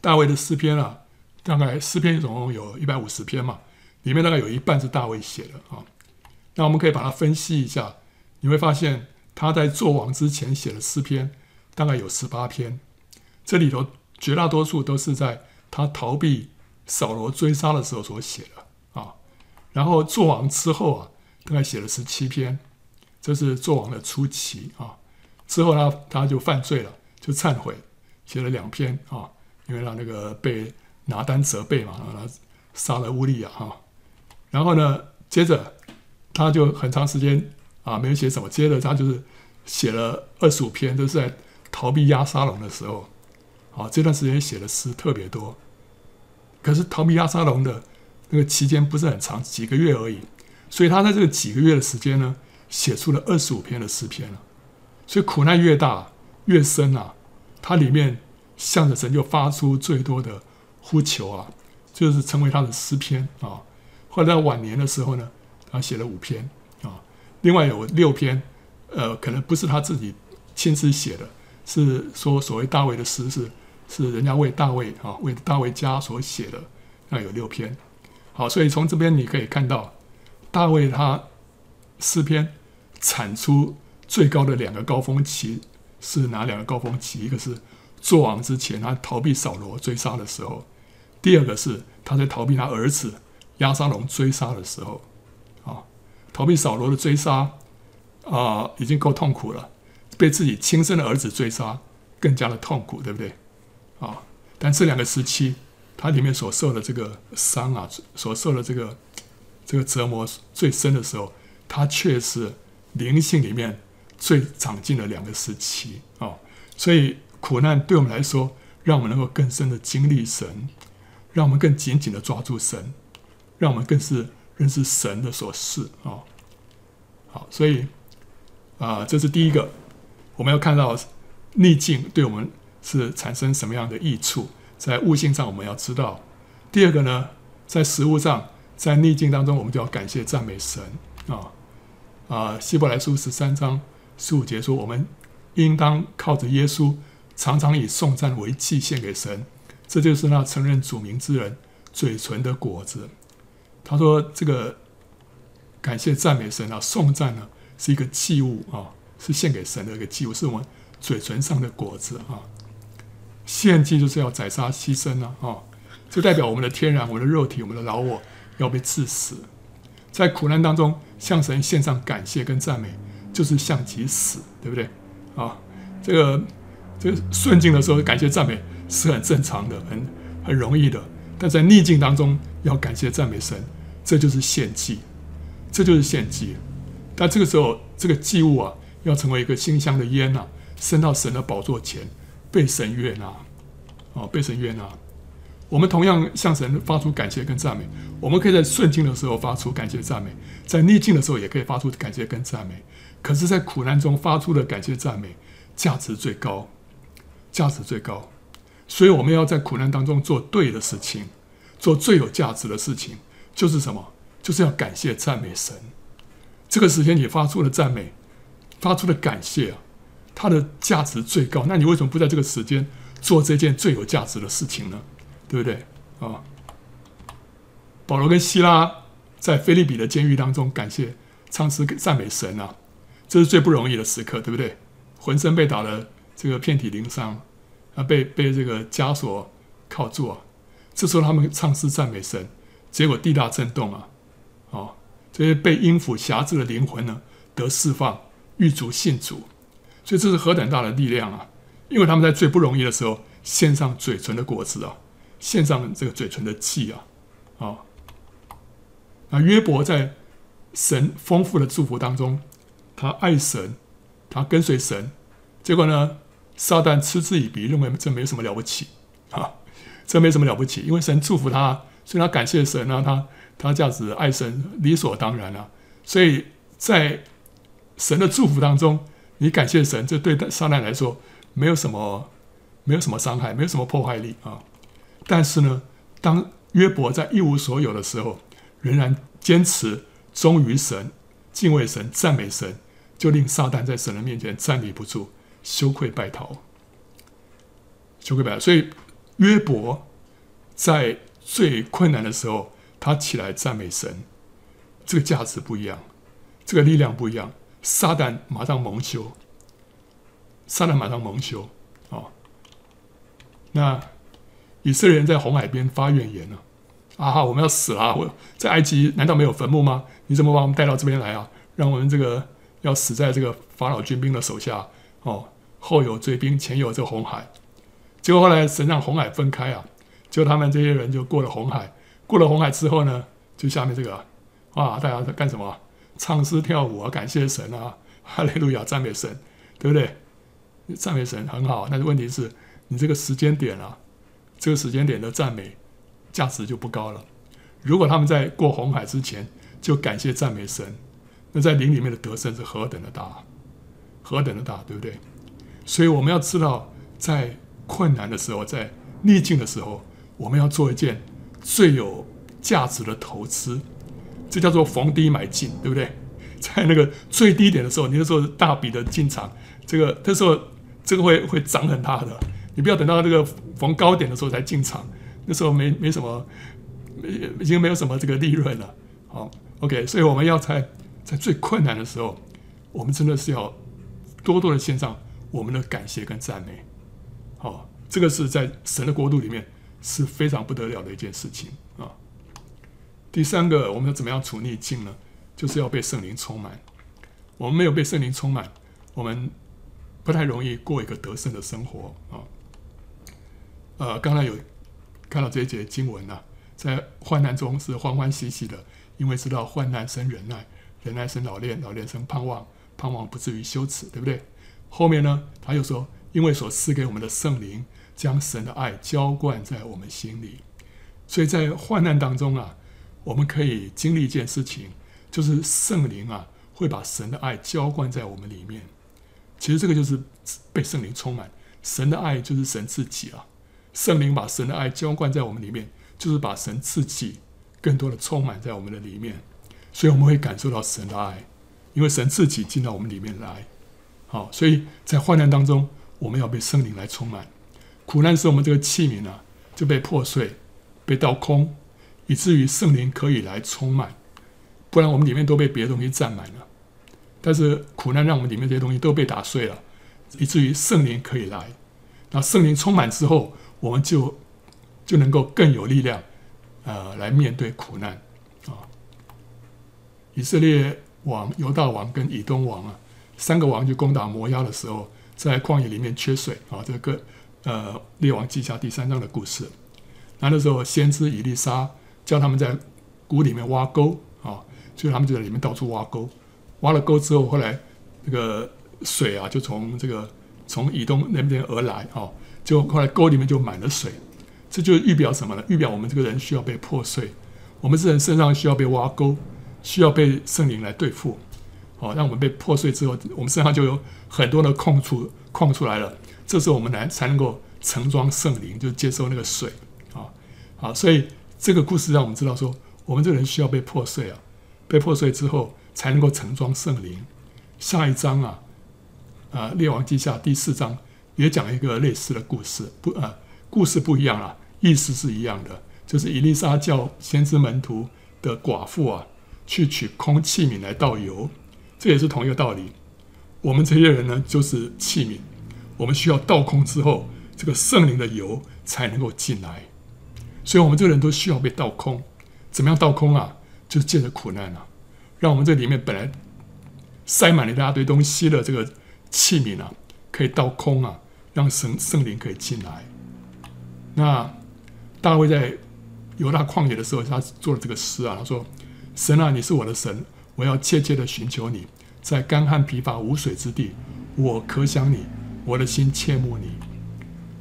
大卫的诗篇啊，大概诗篇总共有一百五十篇嘛，里面大概有一半是大卫写的啊。那我们可以把它分析一下，你会发现他在做王之前写的诗篇大概有十八篇。这里头绝大多数都是在他逃避扫罗追杀的时候所写的啊，然后做王之后啊，大概写了十七篇，这是做王的初期啊。之后呢，他就犯罪了，就忏悔，写了两篇啊，因为他那个被拿单责备嘛，然后他杀了乌利亚哈。然后呢，接着他就很长时间啊没有写什么，接着他就是写了二十五篇，都是在逃避押沙龙的时候。啊，这段时间写的诗特别多，可是逃避押沙龙的那个期间不是很长，几个月而已，所以他在这个几个月的时间呢，写出了二十五篇的诗篇了。所以苦难越大越深啊，他里面向着神就发出最多的呼求啊，就是成为他的诗篇啊。后来在晚年的时候呢，他写了五篇啊，另外有六篇，呃，可能不是他自己亲自写的，是说所谓大卫的诗是。是人家为大卫啊，为大卫家所写的，那有六篇。好，所以从这边你可以看到，大卫他诗篇产出最高的两个高峰期是哪两个高峰期？一个是作王之前他逃避扫罗追杀的时候，第二个是他在逃避他儿子押沙龙追杀的时候。啊，逃避扫罗的追杀，啊、已经够痛苦了，被自己亲生的儿子追杀，更加的痛苦，对不对？啊、但这两个时期，他里面所受的这个伤啊，所受的这个这个折磨最深的时候，他却是灵性里面最长进的两个时期啊、所以苦难对我们来说，让我们能够更深的经历神，让我们更紧紧的抓住神，让我们更是认识神的所示啊。好，所以啊、这是第一个，我们要看到逆境对我们是产生什么样的益处，在悟性上我们要知道。第二个呢，在实物上，在逆境当中，我们就要感谢赞美神啊啊！希伯来书十三章十五节说，我们应当靠着耶稣，常常以颂赞为祭献给神，这就是那承认主名之人嘴唇的果子。他说这个。感谢赞美神啊！颂赞呢是一个祭物啊，是献给神的一个祭物，是我们嘴唇上的果子啊。献祭就是要宰杀牺牲啊，啊，就代表我们的天然、我们的肉体、我们的老我要被治死。在苦难当中向神献上感谢跟赞美，就是向己死，对不对？啊，这个这个顺境的时候感谢赞美是很正常的，很很容易的。但在逆境当中要感谢赞美神，这就是献祭。这就是献祭，但这个时候，这个祭物啊，要成为一个馨香的烟呐、啊，升到神的宝座前，被神悦纳，哦，被神悦纳。我们同样向神发出感谢跟赞美，我们可以在顺境的时候发出感谢赞美，在逆境的时候也可以发出感谢跟赞美。可是，在苦难中发出的感谢赞美，价值最高，价值最高。所以，我们要在苦难当中做对的事情，做最有价值的事情，就是什么？就是要感谢赞美神，这个时间你发出的赞美，发出的感谢啊，它的价值最高。那你为什么不在这个时间做这件最有价值的事情呢？对不对啊？保罗跟希拉在菲利比的监狱当中感谢唱诗赞美神啊，这是最不容易的时刻，对不对？浑身被打的这个遍体鳞伤啊，被被这个枷锁铐住啊，这时候他们唱诗赞美神，结果地大震动啊。哦，这些被阴府辖制的灵魂呢，得释放，狱卒信主，所以这是何等大的力量啊！因为他们在最不容易的时候，献上嘴唇的果子啊，献上这个嘴唇的祭啊，啊、那约伯在神丰富的祝福当中，他爱神，他跟随神，结果呢，撒旦嗤之以鼻，认为这没什么了不起啊，这没什么了不起，因为神祝福他，所以他感谢神啊，他。他这样子爱神理所当然，啊，所以在神的祝福当中，你感谢神，这对撒旦来说没有什么，没有什么伤害，没有什么破坏力啊。但是呢，当约伯在一无所有的时候，仍然坚持忠于神、敬畏神、赞美神，就令撒旦在神的面前站立不住，羞愧败逃，羞愧败逃。所以约伯在最困难的时候。他起来赞美神，这个价值不一样，这个力量不一样。撒旦马上蒙羞，撒旦马上蒙羞哦。那以色列人在红海边发怨言呢？啊，我们要死了！我在埃及难道没有坟墓吗？你怎么把我们带到这边来啊？让我们这个要死在这个法老军兵的手下哦。后有追兵，前有这个红海。结果后来神让红海分开啊，结果他们这些人就过了红海。过了红海之后呢，就下面这个啊，大家在干什么？唱诗跳舞啊，感谢神啊，哈利路亚，赞美神，对不对？赞美神很好，但是问题是你这个时间点啊，这个时间点的赞美价值就不高了。如果他们在过红海之前就感谢赞美神，那在灵里面的得胜是何等的大，何等的大，对不对？所以我们要知道，在困难的时候，在逆境的时候，我们要做一件。最有价值的投资，这叫做逢低买进，对不对？(laughs) 在那个最低点的时候，你那时候大笔的进场，这个这时候这个会会涨很大的。你不要等到这个逢高点的时候才进场，那时候没没什么，已经没有什么这个利润了。好，OK，所以我们要在在最困难的时候，我们真的是要多多的献上我们的感谢跟赞美。好，这个是在神的国度里面。是非常不得了的一件事情啊！第三个，我们要怎么样处逆境呢？就是要被圣灵充满。我们没有被圣灵充满，我们不太容易过一个得胜的生活啊。呃，刚才有看到这一节经文啊，在患难中是欢欢喜喜的，因为知道患难生忍耐，忍耐生老练，老练生盼望，盼望不至于羞耻，对不对？后面呢，他又说，因为所赐给我们的圣灵，将神的爱浇灌在我们心里，所以在患难当中啊，我们可以经历一件事情，就是圣灵啊会把神的爱浇灌在我们里面。其实这个就是被圣灵充满，神的爱就是神自己啊。圣灵把神的爱浇灌在我们里面，就是把神自己更多的充满在我们的里面，所以我们会感受到神的爱，因为神自己进到我们里面来。好，所以在患难当中，我们要被圣灵来充满。苦难使我们这个器皿啊就被破碎、被倒空，以至于圣灵可以来充满，不然我们里面都被别的东西占满了。但是苦难让我们里面这些东西都被打碎了，以至于圣灵可以来。那圣灵充满之后，我们就就能够更有力量，呃，来面对苦难啊。以色列王、犹大王跟以东王啊，三个王去攻打摩押的时候，在旷野里面缺水啊。这个呃，列王记下第三章的故事。那那时候，先知以利沙叫他们在谷里面挖沟啊，所以他们就在里面到处挖沟。挖了沟之后，后来那个水啊，就从这个从以东那边而来啊。就后来沟里面就满了水，这就预表什么呢？预表我们这个人需要被破碎，我们这人身上需要被挖沟，需要被圣灵来对付，好，让我们被破碎之后，我们身上就有很多的空处空出来了。这时候我们来才能够盛装圣灵，就接受那个水，啊，好，所以这个故事让我们知道说，我们这个人需要被破碎啊，被破碎之后才能够盛装圣灵。下一章啊，啊，列王记下第四章。也讲一个类似的故事，不啊、故事不一样啊，意思是一样的。就是以利沙叫先知门徒的寡妇啊，去取空器皿来倒油，这也是同一个道理。我们这些人呢，就是器皿，我们需要倒空之后，这个圣灵的油才能够进来。所以，我们这个人都需要被倒空。怎么样倒空啊？就是借着苦难啊，让我们这里面本来塞满了一大堆东西的这个器皿啊，可以倒空啊。让神圣灵可以进来。那大卫在犹大旷野的时候，他做了这个诗啊，他说：“神啊，你是我的神，我要切切的寻求你，在干旱疲乏无水之地，我可想你，我的心切慕你。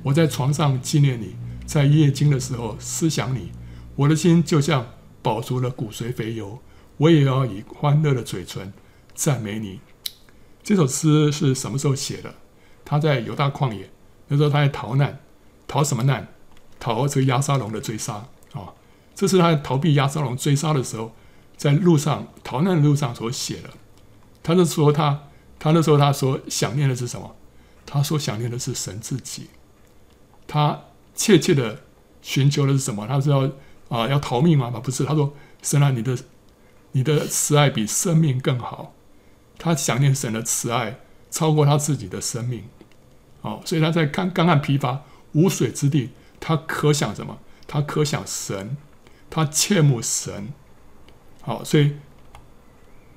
我在床上纪念你，在夜经的时候思想你，我的心就像饱足了骨髓肥油，我也要以欢乐的嘴唇赞美你。”这首诗是什么时候写的？他在犹大旷野，那时候他在逃难，逃什么难？逃这个押沙龙的追杀啊、这是他逃避押沙龙追杀的时候，在路上逃难的路上所写的。他那时候他他那时候他所想念的是什么？他所想念的是神自己。他切切的寻求的是什么？他是要啊要逃命吗？不是，他说神啊，你的你的慈爱比生命更好。他想念神的慈爱超过他自己的生命。哦，所以他在干干旱疲乏无水之地，他可想什么？他可想神，他切慕神。好，所以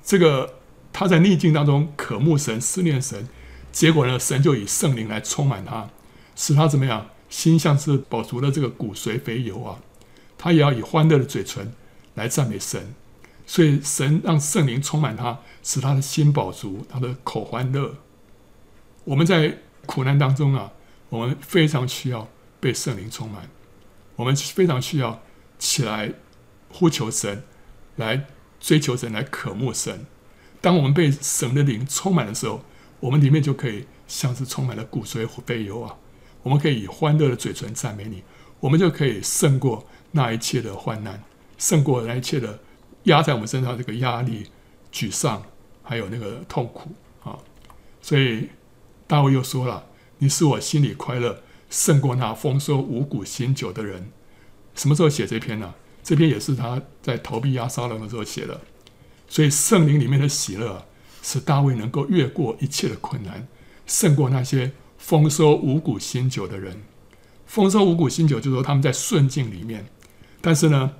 这个他在逆境当中渴慕神、思念神，结果呢，神就以圣灵来充满他，使他怎么样？心像是饱足了这个骨髓肥油啊！他也要以欢乐的嘴唇来赞美神。所以神让圣灵充满他，使他的心饱足，他的口欢乐。我们在。苦难当中啊，我们非常需要被圣灵充满，我们非常需要起来呼求神，来追求神，来渴慕神。当我们被神的灵充满的时候，我们里面就可以像是充满了骨髓肥油啊！我们可以以欢乐的嘴唇赞美你，我们就可以胜过那一切的患难，胜过那一切的压在我们身上这个压力、沮丧，还有那个痛苦啊！所以。大卫又说了：“你使我心里快乐，胜过那丰收五谷新酒的人。”什么时候写这篇呢、这篇也是他在逃避押沙龙的时候写的。所以圣灵里面的喜乐，使大卫能够越过一切的困难，胜过那些丰收五谷新酒的人。丰收五谷新酒，就是说他们在顺境里面。但是呢，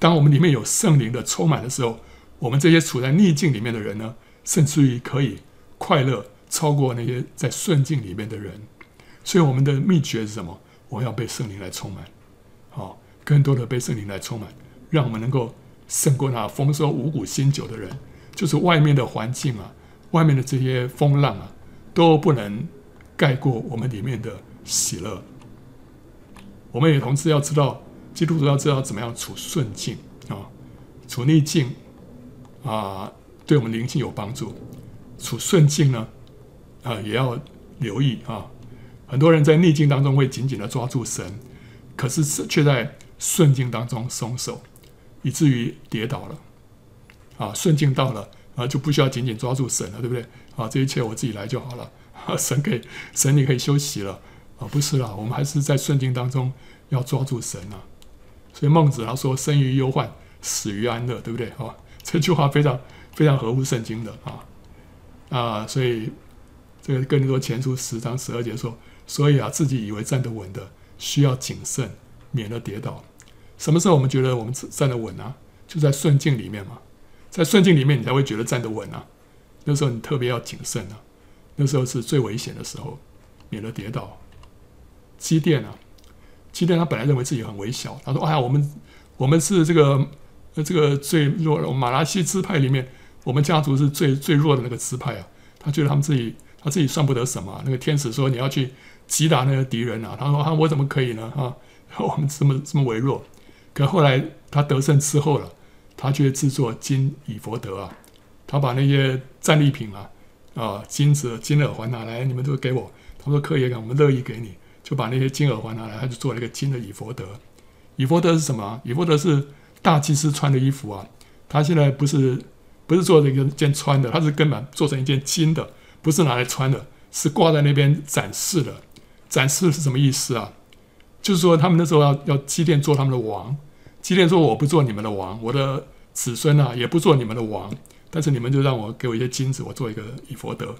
当我们里面有圣灵的充满的时候，我们这些处在逆境里面的人呢，甚至于可以快乐超过那些在顺境里面的人。所以我们的秘诀是什么？我要被圣灵来充满，好，更多的被圣灵来充满，让我们能够胜过那丰收五谷新酒的人。就是外面的环境啊，外面的这些风浪啊，都不能盖过我们里面的喜乐。我们也同时要知道，基督徒要知道怎么样处顺境啊，处逆境啊，对我们灵性有帮助。处顺境呢，啊，也要留意啊。很多人在逆境当中会紧紧的抓住神，可是却在顺境当中松手，以至于跌倒了。啊，顺境到了啊，就不需要紧紧抓住神了，对不对？啊，这一切我自己来就好了。啊、神可以，神你可以休息了。啊，不是啦，我们还是在顺境当中要抓住神啊。所以孟子他说：“生于忧患，死于安乐”，对不对？啊，这句话非常非常合乎圣经的啊啊，所以这个哥林多前书十章十二节说：“所以啊，自己以为站得稳的，需要谨慎，免得跌倒。”什么时候我们觉得我们站得稳啊？就在顺境里面嘛。在顺境里面，你才会觉得站得稳啊。那时候你特别要谨慎啊。那时候是最危险的时候，免得跌倒。基甸啊，基甸他本来认为自己很微小，他说：“哎呀，我们我们是这个这个最弱的，马拉西支派里面，我们家族是最最弱的那个支派啊。”他觉得他们自己他自己算不得什么。那个天使说：“你要去击打那个敌人啊。”他说：“啊，我怎么可以呢？啊，(laughs) 我们这么这么微弱。”可后来他得胜之后了。他去制作金以佛德啊，他把那些战利品啊，啊金子、金耳环拿来，你们都给我。他说可以，我们乐意给你，就把那些金耳环拿来，他就做了一个金的以佛德。以佛德是什么？以佛德是大祭司穿的衣服啊。他现在不是不是做了一件穿的，他是根本做成一件金的，不是拿来穿的，是挂在那边展示的。展示是什么意思啊？就是说他们那时候要要基甸做他们的王。基甸说：“我不做你们的王，我的子孙啊也不做你们的王。但是你们就让我给我一些金子，我做一个以弗得。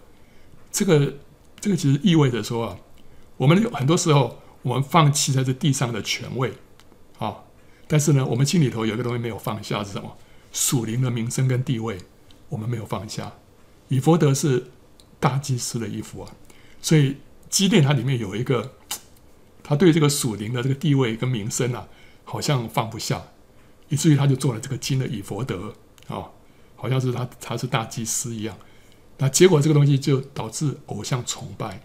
这个这个其实意味着说啊，我们很多时候我们放弃在这地上的权位啊，但是呢，我们心里头有一个东西没有放下是什么？属灵的名声跟地位，我们没有放下。以弗得是大祭司的衣服啊，所以基甸它里面有一个，(tsk) 他对这个属灵的这个地位跟名声啊。”好像放不下，以至于他就做了这个金的以弗得啊，好像是他他是大祭司一样。那结果这个东西就导致偶像崇拜，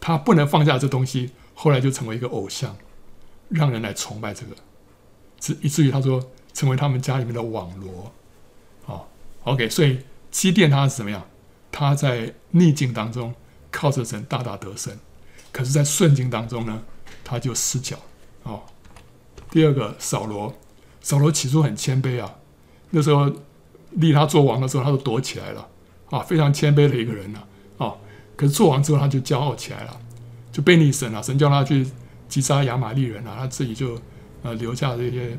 他不能放下这东西，后来就成为一个偶像，让人来崇拜这个，至以至于他说成为他们家里面的网罗。好，OK，所以基甸他是怎么样？他在逆境当中靠着神大大得胜，可是，在顺境当中呢，他就失脚哦。第二个扫罗，扫罗起初很谦卑啊，那时候立他做王的时候，他就躲起来了啊，非常谦卑的一个人呢啊，可是做王之后，他就骄傲起来了，就被逆神了。神叫他去击杀亚玛力人啊，他自己就呃留下这些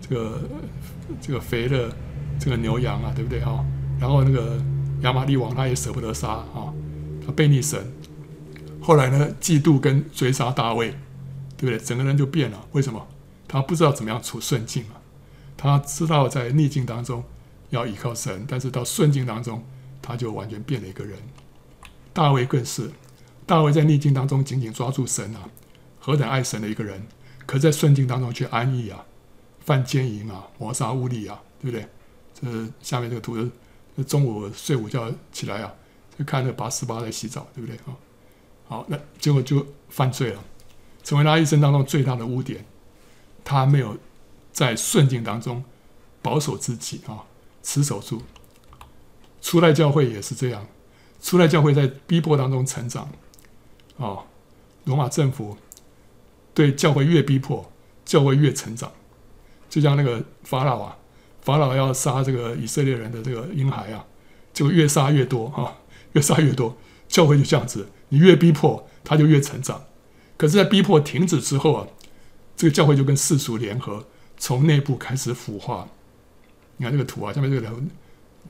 这个这个肥的这个牛羊啊，对不对啊？然后那个亚玛利王他也舍不得杀啊，他背逆神。后来呢，嫉妒跟追杀大卫，对不对？整个人就变了，为什么？他不知道怎么样处顺境啊，他知道在逆境当中要依靠神，但是到顺境当中，他就完全变了一个人。大卫更是，大卫在逆境当中紧紧抓住神啊，何等爱神的一个人，可在顺境当中却安逸啊，犯奸淫啊，谋杀污吏啊，对不对？这下面这个图，中午睡午觉起来啊，就看着拔示巴在洗澡，对不对啊？好，那结果就犯罪了，成为他一生当中最大的污点。他没有在顺境当中保守自己啊，持守住。初代教会也是这样，初代教会在逼迫当中成长啊。罗马政府对教会越逼迫，教会越成长。就像那个法老啊，法老要杀这个以色列人的这个婴孩啊，就越杀越多啊，越杀越多。教会就这样子，你越逼迫，他就越成长。可是，在逼迫停止之后啊。这个教会就跟世俗联合，从内部开始腐化。你看这个图啊，下面这个两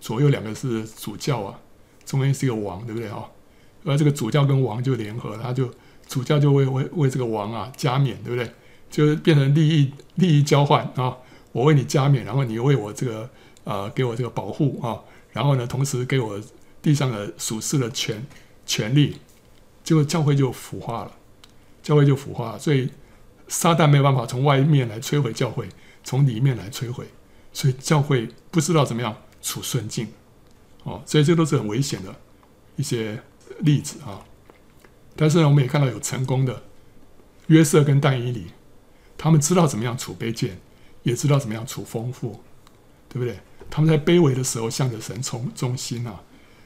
左右两个是主教啊，中间是一个王，对不对啊？而这个主教跟王就联合，他就主教就为为为这个王啊加冕，对不对？就变成利益利益交换啊，我为你加冕，然后你为我这个呃给我这个保护啊，然后呢，同时给我地上的属世的权权利，结果教会就腐化了，教会就腐化了。所以撒旦没有办法从外面来摧毁教会，从里面来摧毁，所以教会不知道怎么样处顺境，哦，所以这都是很危险的一些例子啊。但是呢，我们也看到有成功的约瑟跟但以理，他们知道怎么样处卑贱，也知道怎么样处丰富，对不对？他们在卑微的时候向着神从忠心啊，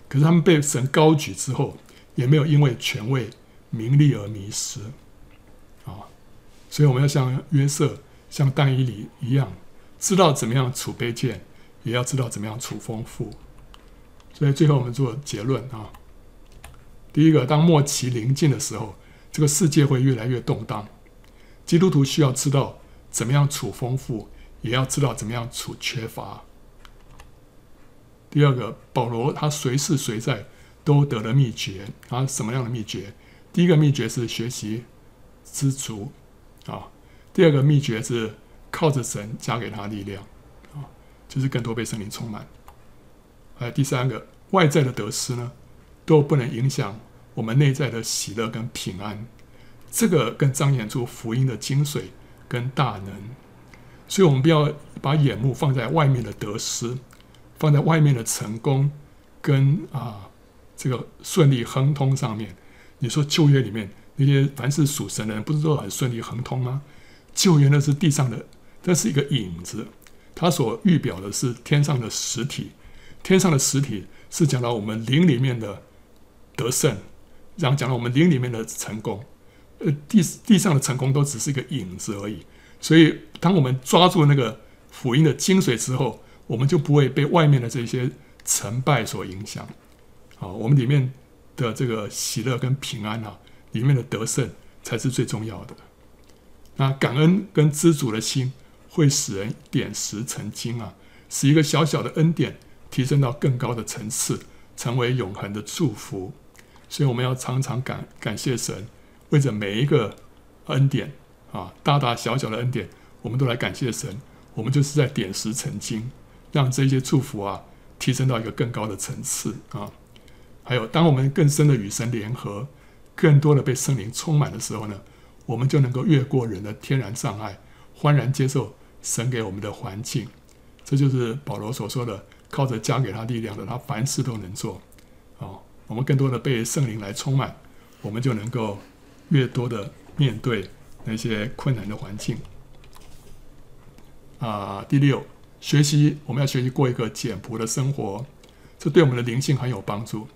可是他们被神高举之后，也没有因为权位、名利而迷失啊。所以我们要像约瑟、像但以理一样，知道怎么样处卑贱，也要知道怎么样处丰富。所以最后我们做结论啊。第一个，当末期临近的时候，这个世界会越来越动荡。基督徒需要知道怎么样处丰富，也要知道怎么样处缺乏。第二个，保罗他随时随在都得了秘诀啊，什么样的秘诀？第一个秘诀是学习知足啊，第二个秘诀是靠着神加给他力量啊，就是更多被圣灵充满。还有第三个，外在的得失呢？都不能影响我们内在的喜乐跟平安，这个更彰显出福音的精髓跟大能。所以，我们不要把眼目放在外面的得失，放在外面的成功跟啊这个顺利亨通上面。你说旧约里面那些凡是属神的人，不是都很顺利亨通吗？旧约那是地上的，这是一个影子，它所预表的是天上的实体。天上的实体是讲到我们灵里面的。得胜，然后讲到我们灵里面的成功，呃，地地上的成功都只是一个影子而已。所以，当我们抓住那个福音的精髓之后，我们就不会被外面的这些成败所影响。好，我们里面的这个喜乐跟平安啊，里面的得胜才是最重要的。那感恩跟知足的心会使人点石成金啊，使一个小小的恩典提升到更高的层次，成为永恒的祝福。所以我们要常常感感谢神，为着每一个恩典啊，大大小小的恩典，我们都来感谢神。我们就是在点石成金，让这些祝福啊提升到一个更高的层次啊。还有，当我们更深的与神联合，更多的被圣灵充满的时候呢，我们就能够越过人的天然障碍，欢然接受神给我们的环境。这就是保罗所说的：靠着加给他力量的，他凡事都能做。啊。我们更多的被圣灵来充满，我们就能够越多的面对那些困难的环境。啊，第六，学习我们要学习过一个简朴的生活，这对我们的灵性很有帮助，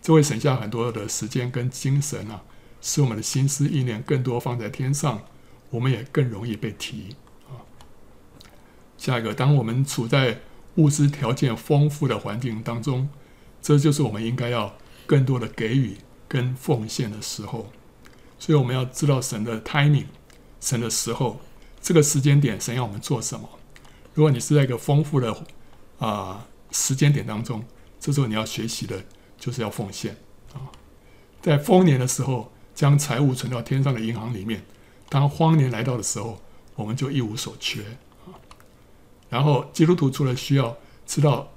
这会省下很多的时间跟精神啊，使我们的心思意念更多放在天上，我们也更容易被提啊。下一个，当我们处在物质条件丰富的环境当中。这就是我们应该要更多的给予跟奉献的时候，所以我们要知道神的 timing，神的时候，这个时间点，神要我们做什么。如果你是在一个丰富的啊、时间点当中，这时候你要学习的就是要奉献啊。在丰年的时候，将财物存到天上的银行里面，当荒年来到的时候，我们就一无所缺啊。然后基督徒除了需要知道。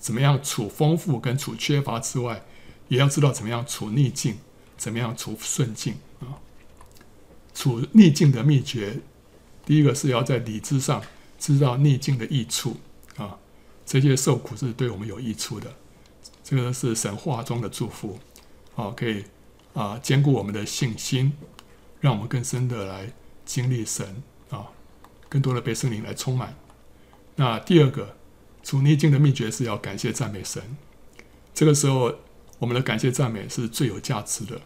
怎么样处丰富跟处缺乏之外，也要知道怎么样处逆境，怎么样处顺境？处逆境的秘诀，第一个是要在理智上知道逆境的益处啊，这些受苦是对我们有益处的，这个是神话中的祝福啊，可以啊坚固我们的信心，让我们更深的来经历神啊，更多的被圣灵来充满。那第二个。处逆境的秘诀是要感谢赞美神，这个时候我们的感谢赞美是最有价值的，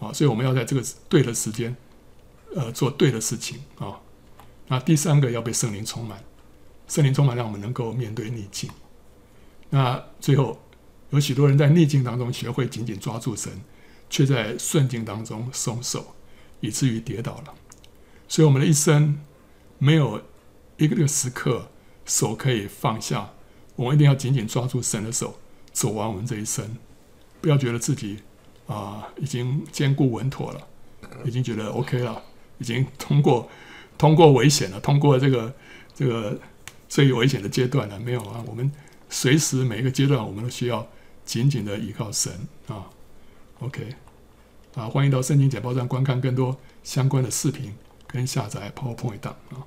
啊，所以我们要在这个对的时间，呃，做对的事情啊。那第三个要被圣灵充满，圣灵充满让我们能够面对逆境。那最后有许多人在逆境当中学会紧紧抓住神，却在顺境当中松手，以至于跌倒了。所以我们的一生没有一个时刻。手可以放下，我们一定要紧紧抓住神的手，走完我们这一生。不要觉得自己啊、已经坚固稳妥了，已经觉得 OK 了，已经通过通过危险了，通过这个这个最危险的阶段了。没有啊，我们随时每一个阶段，我们都需要紧紧的依靠神啊。OK，啊，欢迎到圣经简报站观看更多相关的视频跟下载 PowerPoint 档啊。